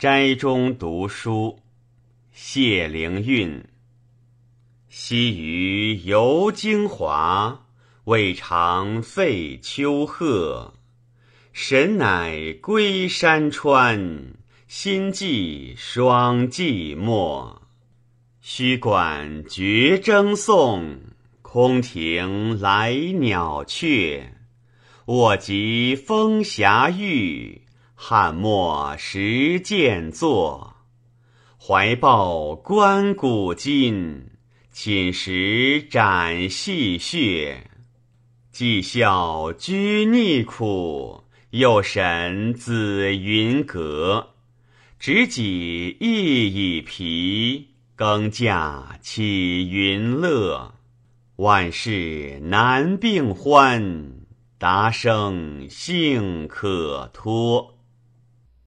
斋中读书，谢灵运。昔余游京华，未尝废丘壑。神乃归山川，心寄双寂寞。虚管绝筝颂，空庭来鸟雀。我及风霞玉，汉末时见作。怀抱观古今，寝食斩细谑。既笑居逆苦，又审紫云阁。执己意以疲。更驾起云乐，万事难并欢，达生幸可托。